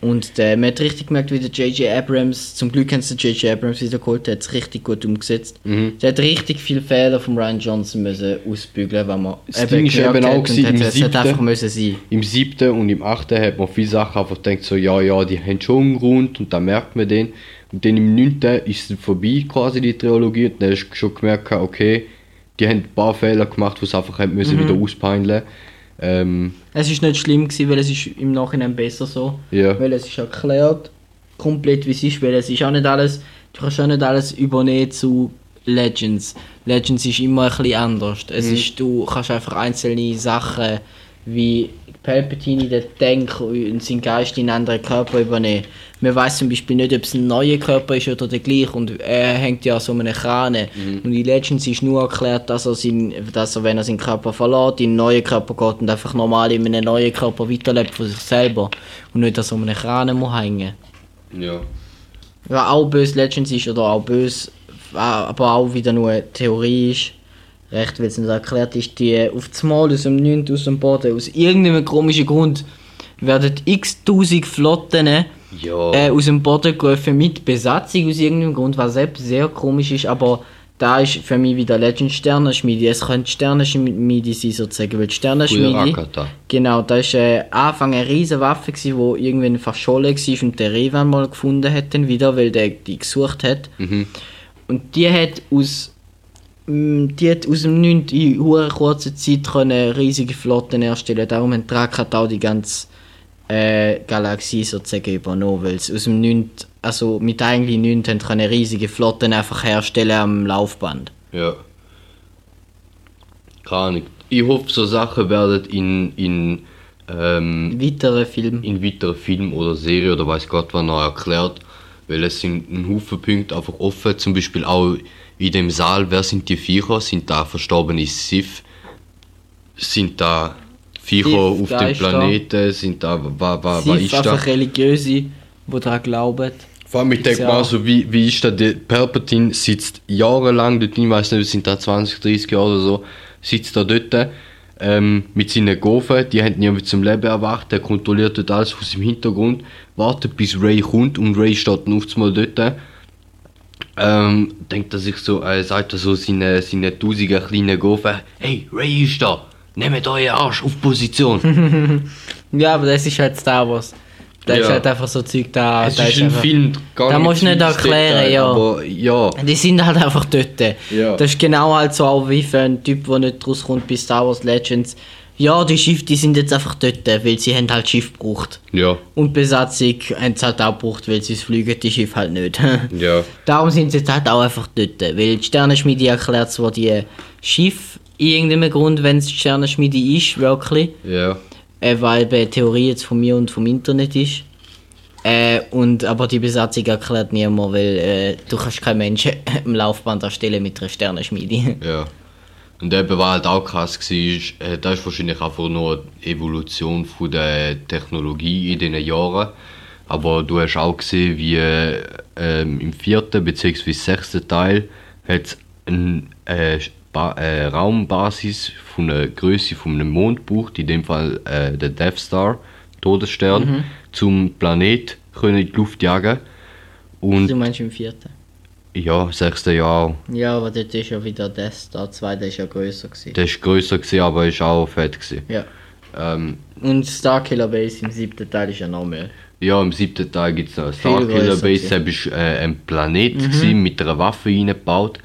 Und äh, man hat richtig gemerkt, wie der J.J. Abrams, zum Glück haben sie J.J. Abrams wieder geholt, der hat es richtig gut umgesetzt. Der hat richtig viele Fehler von Ryan Johnson müssen ausbügeln, wenn man Das Ding ist eben auch hat und gewesen, hat, im es siebten- einfach müssen sein. im siebten und im achten hat man viele Sachen einfach gedacht, so, ja, ja, die haben schon einen Grund und dann merkt man den. Und dann im neunten ist es vorbei, quasi die Trilogie, und dann hast du schon gemerkt, okay, die haben ein paar Fehler gemacht, die sie einfach haben müssen Mhm. wieder auspeineln. Ähm, Es ist nicht schlimm gewesen, weil es ist im Nachhinein besser so. Ja. Weil es ist erklärt, komplett wie es ist, weil es ist auch nicht alles, du kannst auch nicht alles übernehmen zu Legends. Legends ist immer ein bisschen anders. Es ist, du kannst einfach einzelne Sachen wie Palpatine den Denk und seinen Geist in einen anderen Körper übernehmen. Man weiß zum Beispiel nicht, ob es ein neuer Körper ist oder der gleiche und er hängt ja so um eine Krane. Und in Legends ist nur erklärt, dass er, sein, dass er, wenn er seinen Körper verlässt, in einen neuen Körper geht und einfach normal in einem neuen Körper weiterlebt von sich selber. Und nicht, dass er um eine Krane muss hängen ja. ja, auch böse Legends ist oder auch böse, aber auch wieder nur eine Theorie ist, recht, weil es nicht erklärt ist, die auf das Mal aus dem 9. aus dem Boden, aus irgendeinem komischen Grund, werden x tausend Flotten Ja. äh, aus dem Boden gerufen mit Besatzung aus irgendeinem Grund, was selbst sehr komisch ist, aber da ist für mich wieder Legend Sternenschmiede. Es könnte Sternenschmiede sein sozusagen, weil Sternenschmiede... Genau, da war äh, Anfang eine riesige Waffe, die irgendwann verschollen war und der Revan mal gefunden hat dann wieder, weil der die gesucht hat. Mhm. Und die hat aus die hat aus dem 9. in hure kurzer Zeit können riesige Flotten erstellen. Darum haben die Krakatau die ganze äh, Galaxie sozusagen übernommen, weil aus dem 9. also mit eigentlich 9. haben können riesige Flotten einfach herstellen am Laufband. Ja. Keine Ahnung. Ich hoffe, so Sachen werden in, in, ähm, Weitere Film. in weiteren Filmen oder Serien oder weiß Gott wann noch erklärt. Weil es sind ein Haufen Punkte einfach offen, zum Beispiel auch in dem Saal, wer sind die Viecher? Sind da verstorbene Sith? Sind da Viecher Sith, auf dem. Planeten? Sind da, was, was, Sie was ist da? einfach religiöse, die daran glauben. Vor allem, ich denke mal so, wie, wie ist da, der Palpatine sitzt jahrelang dort, ich weiß nicht, es sind da 20, 30 Jahre oder so, sitzt da dort, ähm, mit seinen Gofen, die haben ihn irgendwie zum Leben erwacht, der kontrolliert dort alles aus dem Hintergrund, wartet bis Ray kommt und Ray steht dann auf einmal dort. Ähm, denkt er sich so, äh, sagt er so seine, seine tausigen kleinen Gofen, hey, Ray ist da, nehmt euren Arsch auf Position. Ja, aber das ist halt Star Wars. Da ist Ja. halt einfach so Zeug da. es da ist ein einfach- Film, gar Da musst du nicht erklären, Detail, ja. Aber ja, Die sind halt einfach dort. Ja. Das ist genau halt so auch wie für einen Typ, der nicht rauskommt bei Star Wars Legends. Ja, die Schiffe, die sind jetzt einfach dort, weil sie haben halt Schiff gebraucht. ja, Und die Besatzung haben es halt auch gebraucht, weil sie es fliegen, die Schiffe halt nicht. ja. Darum sind sie jetzt halt auch einfach dort. Weil die Sternenschmiede erklärt zwar die Schiffe in irgendeinem Grund, wenn es die Sternenschmiede ist, wirklich. Ja, Äh, weil bei Theorie jetzt von mir und vom Internet ist. Äh, und, aber die Besatzung erklärt niemand, weil äh, du kannst keinen Menschen im Laufband erstellen mit einer Sternenschmiede. ja. Und eben, was halt auch krass war, äh, das ist wahrscheinlich einfach nur die Evolution von der Technologie in diesen Jahren. Aber du hast auch gesehen, wie äh, im vierten bzw. sechsten Teil hat es eine äh, ba äh, Raumbasis von der Größe von einem Mond in dem Fall äh, der Death Star, Todesstern, zum Planet können in die Luft jagen. Und du meinst im vierten? Ja, sechste Jahr Ja, aber dort ist ja wieder der 2, der ist ja größer gewesen. Der ist grösser gewesen, aber ist auch fett gewesen. Ja. Ähm, Und Starkiller Base im siebten Teil ist ja noch mehr. ja, im siebten Teil gibt es noch Starkiller Base. Das war äh, ein Planet gewesen, mit einer Waffe eingebaut,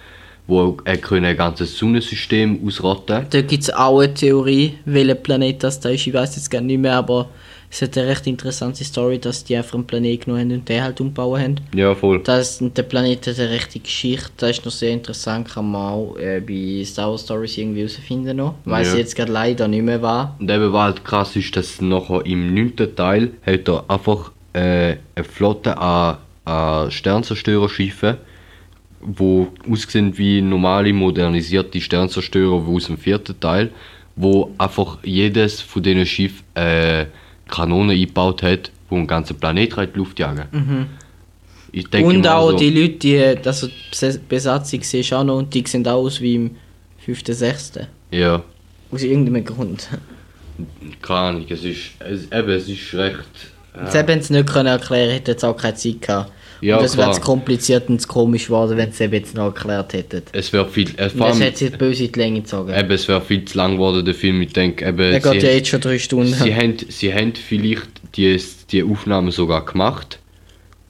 wo er können ein ganzes Sonnensystem ausrotten Da gibt es auch eine Theorie, welcher Planet das da ist. Ich weiß jetzt gar nicht mehr, aber es hat eine recht interessante Story, dass die einfach einen Planet genommen haben und den halt umbauen haben. Ja, voll. Das, der Planet hat eine rechte Geschichte, das ist noch sehr interessant, kann man auch äh, bei Star Wars Stories irgendwie herausfinden noch. Weiß Ja. ich jetzt gerade leider nicht mehr war. Und eben, was halt krass ist, dass nachher im neunten Teil hat er einfach äh, eine Flotte an, an Sternzerstörerschiffen, wo aussehen wie normale modernisierte Sternzerstörer aus dem vierten Teil, wo einfach jedes von diesen Schiffen äh, Kanonen eingebaut hat, wo einen ganzen Planet in die Luft jagen. Ich denke und auch so, die Leute, die, also die Bes- Besatzung siehst auch noch und die sehen auch aus wie im 5., 6. Ja, Aus irgendeinem Grund. keine Ahnung, es ist, es, eben, es ist recht... Jetzt hätten sie es nicht können erklären, hätten sie auch keine Zeit gehabt. Ja, und das wäre zu kompliziert und zu komisch geworden, wenn sie es jetzt noch erklärt hätten. Es wäre viel... Äh, vor allem, hat sie böse in die Länge gezogen. Eben, es wäre viel zu lang geworden, der Film. Ich denke, eben, Der geht sie, ja jetzt schon drei Stunden. sie, haben, sie haben vielleicht die, die Aufnahmen sogar gemacht.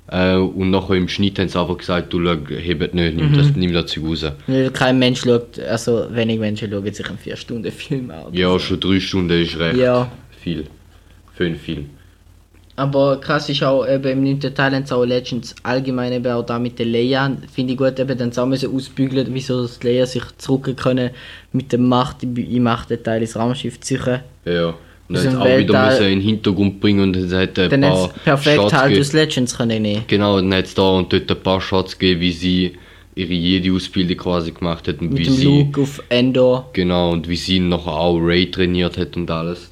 Äh, und nachher im Schnitt haben sie einfach gesagt, du hebt nicht, nimm, Mhm. das, nimm das Zeug raus. Kein Mensch schaut, also wenig Menschen schauen sich einen 4-Stunden-Film an. Ja, so. schon drei Stunden ist recht Ja. viel. Für einen Film. Aber krass ist auch, eben im 9. Teil haben sie auch Legends allgemein eben auch da mit der Leia, finde ich gut, eben dann haben sie ausbügeln, wieso das Leia sich zurück können mit der Macht im 8. Teil ins Raumschiff ziehen. Ja. Und dann auch wieder Weltall- müssen in den Hintergrund bringen und es hat ein Dann paar perfekt Shots halt aus Legends können nehmen. Genau, dann hat es da und dort ein paar Shots gegeben, wie sie ihre Jedi-Ausbildung quasi gemacht hat und Mit wie dem sie... Luke auf Endor. Genau, und wie sie ihn nachher auch Ray trainiert hat und alles.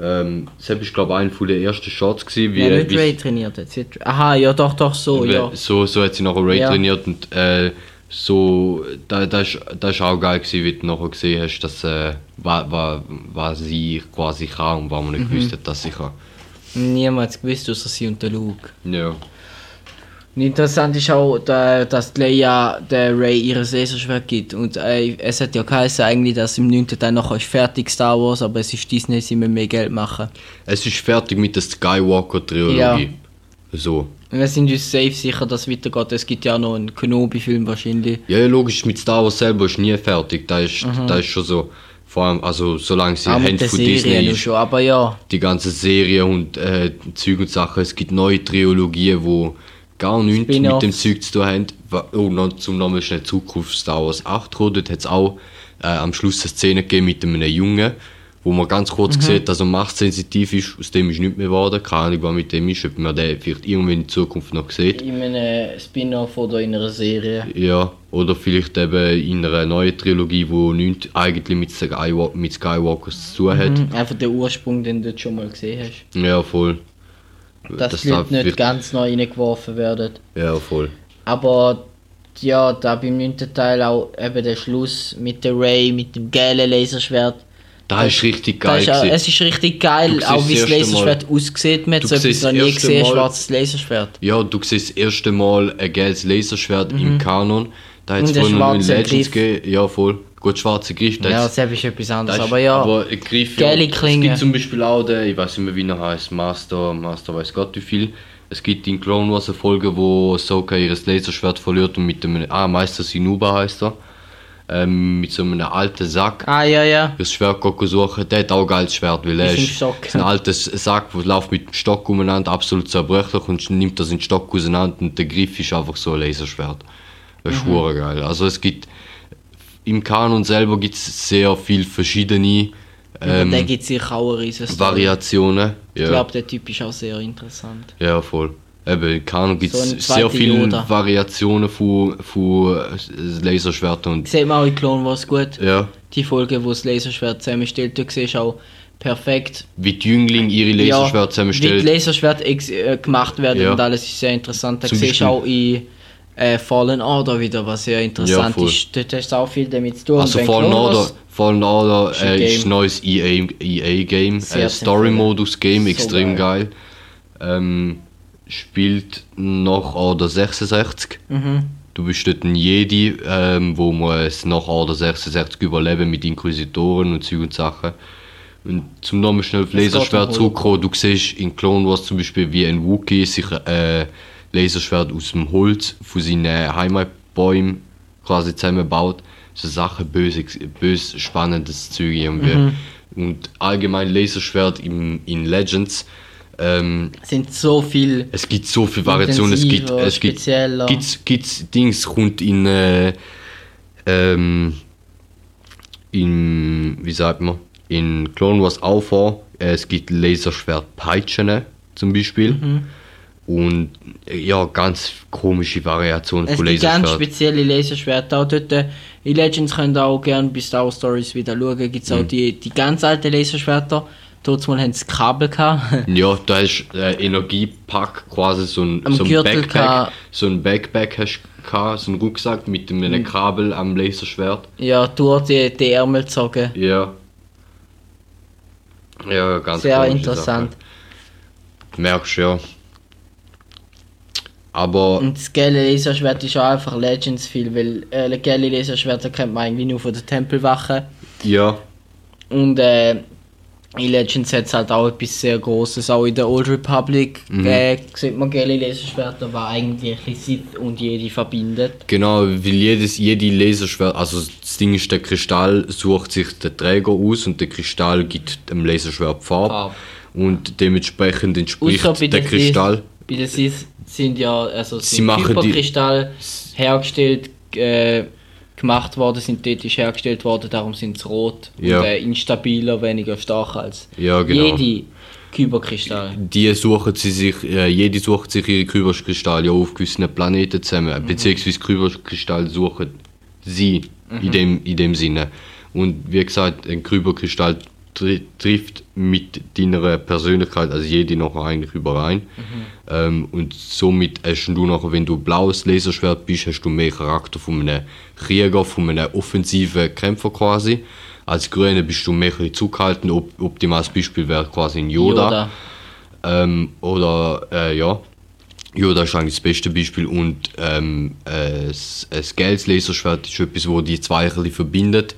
Ähm, das war, glaube ich, einer von der ersten Shots gewesen, wie, Ja, nicht wie Ray trainiert hat. sie Aha, ja doch, doch, so, ja. so, so hat sie nachher Ray Ja. trainiert und äh, so, da, das, ist, ist auch geil gewesen, wie du nachher gesehen hast, dass, äh, was, was, was sie quasi kann und was man Mhm. nicht gewusst hat, dass sie kann. Niemand gewusst, außer sie und der Luke. Ja. Interessant ist auch, da- dass Leia der Ray ihre Laserschwert gibt. Und äh, es hat ja geheißen eigentlich, dass im 9. Teil noch ist fertig Star Wars, aber es ist Disney, sie müssen mehr Geld machen. Es ist fertig mit der Skywalker-Trilogie. Ja. So. Wir sind uns safe sicher, dass es weitergeht. Es gibt ja noch einen Kenobi-Film wahrscheinlich. Ja, ja, logisch, mit Star Wars selber ist nie fertig. Da ist, da ist schon so. Vor allem, also solange sie Mhm. Hand von Disney ist, schon, aber ja. die ganze Serie und äh, Zeug und Sachen. Es gibt neue Trilogien, wo gar nichts mit dem Zeug zu tun haben. Wa- Oh, noch zum Namen schnell zurück Star Wars 8 gekommen. Dort hat es auch äh, am Schluss eine Szene gegeben mit einem Jungen, wo man ganz kurz sieht, dass er machtsensitiv ist, aus dem ist nichts mehr geworden. Keine Ahnung, was mit dem ist, ob man den vielleicht irgendwann in Zukunft noch sieht. In einem Spin-off oder in einer Serie. Ja, oder vielleicht eben in einer neuen Trilogie, wo nichts eigentlich mit, Skywalker, mit Skywalkers zu tun hat. Mhm. Einfach der Ursprung, den du schon mal gesehen hast. Ja, voll. Dass Das die Leute nicht wird- ganz neu reingeworfen werden. Ja, voll. Aber ja, da beim 9. Teil auch eben der Schluss mit der Ray, mit dem gelben Laserschwert. Das ist richtig Da geil. ist, auch- es ist richtig geil, auch wie das Laserschwert aussieht. Man hat so etwas noch nie gesehen, ein Mal- schwarzes Laserschwert. Ja, du siehst das erste Mal ein gelbes Laserschwert im Kanon. Da hat es Mhm. Vorhin noch in Legends gegeben. Ja, voll. Gut, schwarzer Griff. das Ja, ist- selbst ist etwas anderes, das ist- aber ja. Aber ein Griff, ja. Geile Es Klinge. gibt zum Beispiel auch den, ich weiß nicht mehr wie er heißt, Master, Master weiß Gott wie viel. Es gibt in Clone Wars eine Folge, wo Ahsoka ihres Laserschwert verliert und mit dem, ah, Meister Sinuba heißt er, ähm, mit so einem alten Sack ah, ja, ja. das Schwert gehen suchen, der hat auch ein geiles Schwert, weil er Mit dem ist Stock. ein altes Sack, der läuft mit dem Stock umeinander, absolut zerbrechlich und nimmt das in den Stock auseinander und der Griff ist einfach so ein Laserschwert. Das ist mhm. geil. Also es gibt, im Kanon selber gibt es sehr viele verschiedene ähm, der gibt sicher auch eine. Variationen. Ich Ja, glaube, der Typ ist auch sehr interessant. ja, voll. Eben, im Kanon gibt So es ein sehr viele Yoda. Variationen von, von äh, Laserschwertern und Sieht man auch in Clone Wars gut. ja, Die Folge, wo das Laserschwert zusammenstellt, du siehst auch perfekt, wie die Jünglinge ihre Laserschwerter wie die. Laserschwert äh, gemacht werden Ja. und alles ist sehr interessant. Da Zum siehst du auch in äh, Fallen Order wieder, was sehr interessant voll. ist. Dort hast du auch viel damit zu tun. Also Fallen Order, Fallen Order Ist ein äh, ist neues EA, EA Game, Sehr äh, zu Story empfehlen. Modus Game, So extrem geil. Ähm, spielt nach Order 66. Mhm. Du bist dort ein Jedi, ähm, wo muss nach Order 66 überleben mit Inquisitoren und Zeug und Sachen. Und zum nochmal schnell auf Laserschwert zurückkommen, du siehst in Clone Wars zum Beispiel, wie ein Wookiee sich äh, Laserschwert aus dem Holz von seinen Heimatbäumen quasi zusammenbaut. So Sachen, böse, böse spannendes Zeug irgendwie. Mhm. Und allgemein Laserschwert im, in Legends, ähm, sind so viel es gibt so viele Variationen, es gibt, es gibt, spezieller. gibt's, gibt's Dings, kommt in, äh, ähm, in, wie sagt man, in Clone Wars auch vor, es gibt Laserschwert-Peitschen zum Beispiel. Mhm. Und äh, ja, ganz komische Variationen Es von gibt ganz spezielle Laserschwerter. Auch dort, äh, in Legends könnt ihr auch gerne bei Star Wars Stories wieder schauen. Gibt es Mhm. auch die, die ganz alten Laserschwerter. Dort mal haben sie Kabel gehabt. Ja, da ist äh, Energiepack, quasi so ein, Am so ein Gürtel Backpack. ka- So ein Backpack hast du gehabt, so ein Rucksack mit einem Mhm. Kabel am Laserschwert. ja, durch die, die Ärmel gezogen. Ja. Ja, ganz Sehr interessant. Sache. Merkst du, ja. Aber Und das gelbe Laserschwert ist auch einfach Legends viel, weil äh, gelbe Laserschwerter kennt man eigentlich nur von der Tempelwache. ja, Und äh, in Legends hat es halt auch etwas sehr Großes. Auch in der Old Republic Mhm. äh, sieht man gelbe Laserschwerter, was eigentlich Sith und Jedi verbindet. genau, weil jedes, jede Laserschwert, also das Ding ist, der Kristall sucht sich den Träger aus und der Kristall gibt dem Laserschwert Farbe. Farbe. Und dementsprechend entspricht der Kristall. Bei den Sith sind ja also Sie sind Hyperkristall hergestellt, äh, gemacht worden, synthetisch hergestellt worden, darum sind sie rot Ja. und äh, instabiler, weniger stark als Ja, genau. jede Kyberkristall. Die suchen sie sich, äh, jede sucht sich ihre Kyberkristalle auf gewissen Planeten zusammen, Mhm. beziehungsweise Kyberkristall suchen sie in, dem, in dem Sinne. Und wie gesagt, ein Kyberkristall trifft mit deiner Persönlichkeit, also jede noch eigentlich überein. Ähm, und somit hast du nachher, wenn du blaues Laserschwert bist, hast du mehr Charakter von einem Krieger, von einem offensiven Kämpfer quasi. Als Grüne bist du mehr ein zurückhaltend. Op optimales Beispiel wäre quasi ein Yoda. Ähm, oder, äh, ja. Yoda ist eigentlich das beste Beispiel. Und ähm, äh, das gelbes Laserschwert ist etwas, wo die zwei ein verbindet.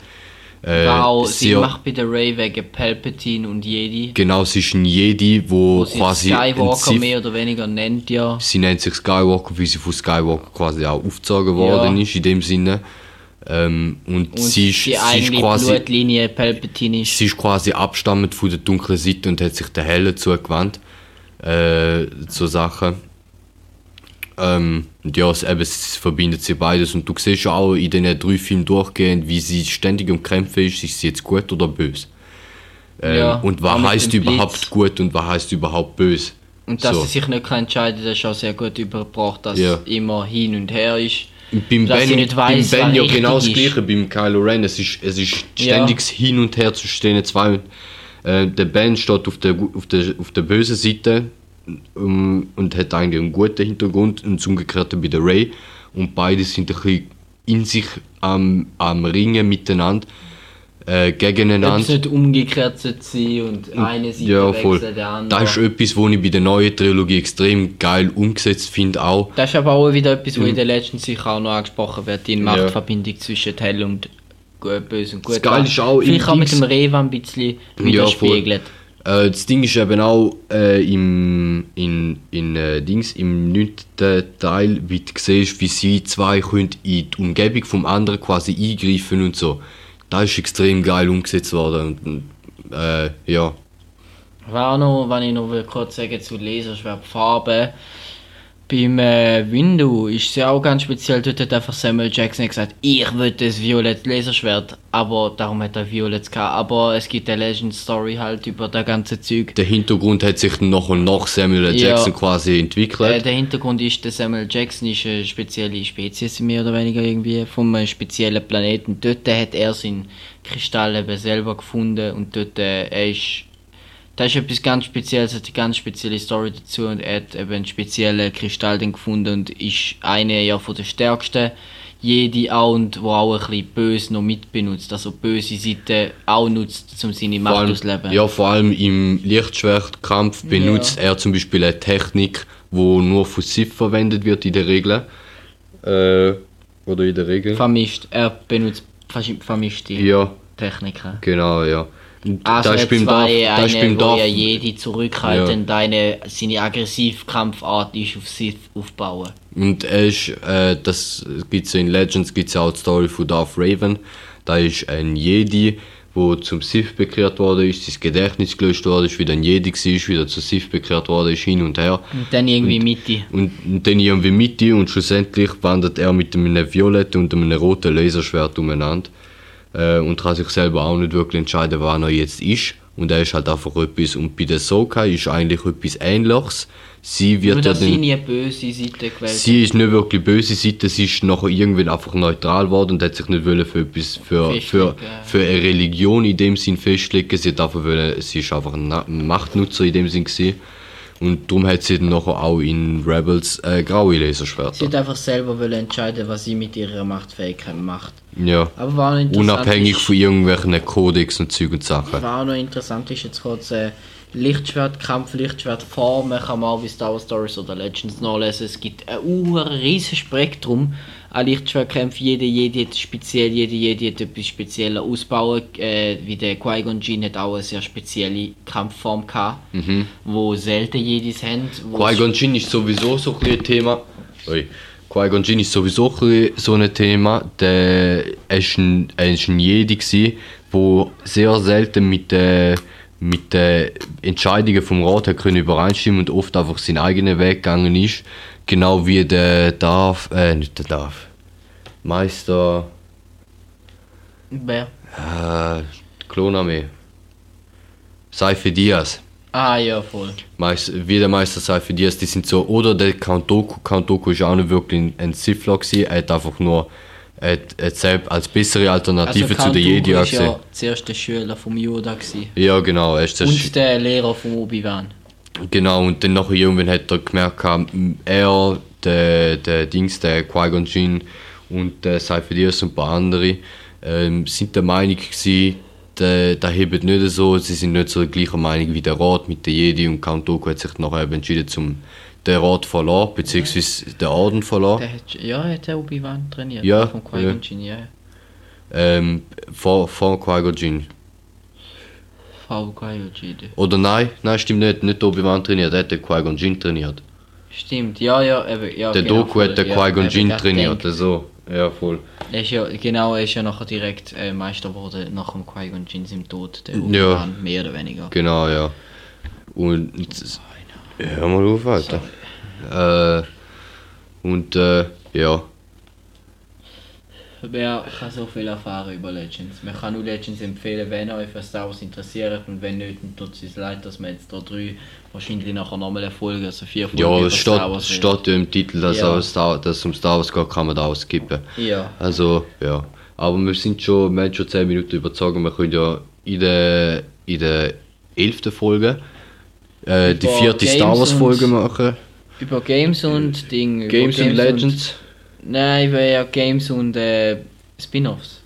Äh, Wow, sie sehr- macht bei der Ray wegen Palpatine und Jedi. Genau, sie ist ein Jedi, wo, Wo sie quasi. Skywalker Sith- mehr oder weniger nennt, ja. Sie nennt sich Skywalker, weil sie von Skywalker quasi auch aufgezogen worden Ja. ist, in dem Sinne. Ähm, und, Und sie, ist, sie, ist quasi, Blutlinie Palpatine ist. sie ist quasi abstammend von der dunklen Seite und hat sich der hellen zugewandt. Äh, zur Sache. Ähm, und ja, es, eben, es verbindet sie beides. Und du siehst ja auch in diesen drei Filmen durchgehend, wie sie ständig am Kämpfen ist, ist sie jetzt gut oder böse. Ähm, Ja, und was heißt überhaupt gut und was heißt überhaupt böse. Und dass So. sie sich nicht kann entscheiden kann, das ist auch sehr gut übergebracht, dass Ja. es immer hin und her ist. Und beim Dass Ben, nicht weiss, beim ben ja genau das ist. gleiche, beim Kylo Ren. Es ist, es ist Ja. ständiges Hin und Her zwischen den zwei. Äh, der Ben steht auf der, auf der, auf der bösen Seite um, und hat eigentlich einen guten Hintergrund und das Umgekehrte bei der Ray. Und beide sind ein bisschen in sich am, am Ringen miteinander, äh, Ob es gegeneinander. nicht umgekehrt sein und eine Seite Ja, voll. der andere. Das ist etwas, was ich bei der neuen Trilogie extrem geil umgesetzt finde auch. Das ist aber auch wieder etwas, was in den letzten sicher auch noch angesprochen wird, die Ja. Machtverbindung zwischen hell und böse und gut. Das Geile ist auch Vielleicht auch mit dem Rewe ein bisschen Ja, widerspiegelt. Äh, das Ding ist eben auch äh, im, in, in, äh, Dings, im neunten Teil, wie du siehst, wie sie zwei in die Umgebung vom anderen quasi eingreifen und so. Das ist extrem geil umgesetzt worden. Und, äh, ja. Auch noch, wenn ich noch will kurz sagen zu Laserschwertfarben. Beim äh, Window ist es ja auch ganz speziell. Dort hat einfach Samuel Jackson gesagt, ich will das violett Laserschwert. Aber darum hat er violett gehabt. Aber es gibt eine Legend Story halt über das ganze Zeug. Der Hintergrund hat sich dann nach und nach Samuel. Ja. Jackson quasi Äh, entwickelt. der Hintergrund ist, der Samuel Jackson ist eine spezielle Spezies, mehr oder weniger irgendwie, von einem speziellen Planeten. Dort hat er seinen Kristall eben selber gefunden und dort, äh, er ist, das ist etwas ganz Spezielles, hat eine ganz spezielle Story dazu und er hat eben einen speziellen Kristall dann gefunden und ist einer ja von der stärksten Jedi auch und wo auch ein bisschen böse noch mitbenutzt, also böse Seite auch nutzt, um seine Macht allem, auszuleben. ja, vor allem im Lichtschwertkampf benutzt er zum Beispiel eine Technik, die nur von Sith verwendet wird in der Regel. Äh, oder in der Regel. Vermischt, er benutzt vermischte Ja, Techniken. genau, ja. Und das ist eine, beim wo Darth- ja jede zurückhalten, Ja. deine, seine Aggressivkampfart ist auf Sith aufbauen. Und er ist, äh, das gibt's ja in Legends, gibt's ja auch die Story von Darth Raven. Da ist ein Jedi, wo zum Sith bekehrt worden ist, sein Gedächtnis gelöscht worden ist, wieder ein Jedi war, wieder zu Sith bekehrt worden ist, hin und her. Und dann irgendwie Mitte. Und, und dann irgendwie Mitte und schlussendlich wandert er mit einem violetten und einem roten Laserschwert umeinander. Äh, und kann sich selber auch nicht wirklich entscheiden, wann er jetzt ist. Und er ist halt einfach etwas. Und bei der Soka ist eigentlich etwas Ähnliches. Sie Nur wird ja dass sie dann, nie böse Seite gewählt Sie ist nicht wirklich böse Seite, sie ist nachher irgendwann einfach neutral geworden und hat sich nicht wollen für etwas, für, für, für eine Religion in dem Sinn festlegen. Sie hat einfach wollen, sie ist einfach ein Machtnutzer in dem Sinn gewesen. Und darum hat sie dann nachher auch in Rebels äh, graue Sie Laserschwerter. hat einfach selber entscheiden, was sie mit ihrer Machtfähigkeit macht. Ja. Aber war noch interessant. Unabhängig von irgendwelchen Kodex und Zeug und Sachen. war auch noch interessant ist jetzt kurz äh, Lichtschwertkampf, Lichtschwertformen kann man auch wie Star Wars Stories oder Legends nachlesen. Es gibt ein riesiges Spektrum an Lichtschwertkämpfen. Jede, jede hat speziell, jede, jede hat etwas spezieller ausbauen. Äh, wie der Qui-Gon Jinn hat auch eine sehr spezielle Kampfform gehabt, wo selten Jedis haben. Qui-Gon Jinn ist sowieso so ein Thema. Ui. Qui-Gon Jinn ist sowieso ein so ein Thema. Der er ist ein, er ist ein Jedi wo sehr selten mit den mit den Entscheidungen vom Rat hat können übereinstimmen und oft einfach seinen eigenen Weg gegangen ist. Genau wie der Darth, äh, nicht der Darth, Meister, Wer? äh, Klonarmee, Seife Diaz. Ah ja, voll. Meist, wie der Meister Seife Diaz, die sind so, oder der Count Doku, Count Doku ist auch nicht wirklich ein, gewesen, er hat einfach nur, er hat, er hat selbst als bessere Alternative zu Count den Jedi angesehen. ja der Schüler vom Yoda gewesen. Ja, genau, er ist das, Und der Lehrer vom Obi-Wan. genau, und dann nachher irgendwann hat er gemerkt, er, der, der Dings, der Qui-Gon Jinn und der Seife Diaz und ein paar andere, ähm, sind der Meinung gewesen, der, der hebt nicht so, sie sind nicht so der gleichen Meinung wie der Rat mit den Jedi und Count Doku hat sich nachher entschieden, zum den Rat verlassen, beziehungsweise den Orden verlassen. Der hat, ja, hat der Obi-Wan trainiert. Ja, Vom Qui-Gon ja. Ja. Ähm, vor, vor Qui-Gon Jinn. V Qui-Gon. Oder nein, nein, stimmt nicht, nicht Obi-Wan trainiert, er hat den Qui-Gon trainiert. Stimmt, ja, ja, eben, ja. Der genau, Doku hat den ja, Qui-Gon das trainiert, also, ja voll. Er ist ja, genau, er ist ja nachher direkt äh, Meister geworden, nach dem Qui-Gon Jinn im Tod, der Ja. Obi-Wan, mehr oder weniger. Genau, ja. Und, hör mal auf, Alter. Äh, und, äh, ja. Wer kann so viel erfahren über Legends? Man kann nur Legends empfehlen, wenn euch für Star Wars interessiert und wenn nicht, dann tut es uns leid, dass wir jetzt da drei wahrscheinlich nachher nochmal eine Folge, also vier Folgen Ja, es steht, Star steht ja im Titel, dass, Ja. es um Star Wars geht, kann man da auskippen. Ja, Also, ja. Aber wir sind schon, wir haben schon 10 Minuten überzogen. Wir können ja in der, in der 11. Folge äh, die vierte Star Games Wars und- Folge machen. über Games und Ding. über Games and Legends. Und, nein, über ja Games und äh, Spin-Offs.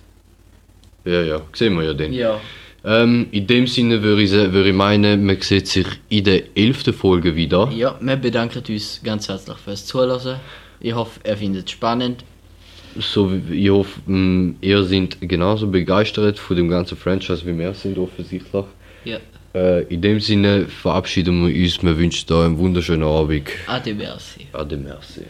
Ja, ja, sehen wir ja dann. Ja. Ähm, in dem Sinne würde ich, würde ich meinen, man sieht sich in der 11. Folge wieder. Ja, wir bedanken uns ganz herzlich fürs Zuhören. Ich hoffe, ihr findet es spannend. So, ich hoffe, mh, ihr seid genauso begeistert von dem ganzen Franchise wie wir sind, offensichtlich. Ja. Äh, in dem Sinne verabschieden wir uns. Wir wünschen euch einen wunderschönen Abend. Ade, merci. Ade, merci.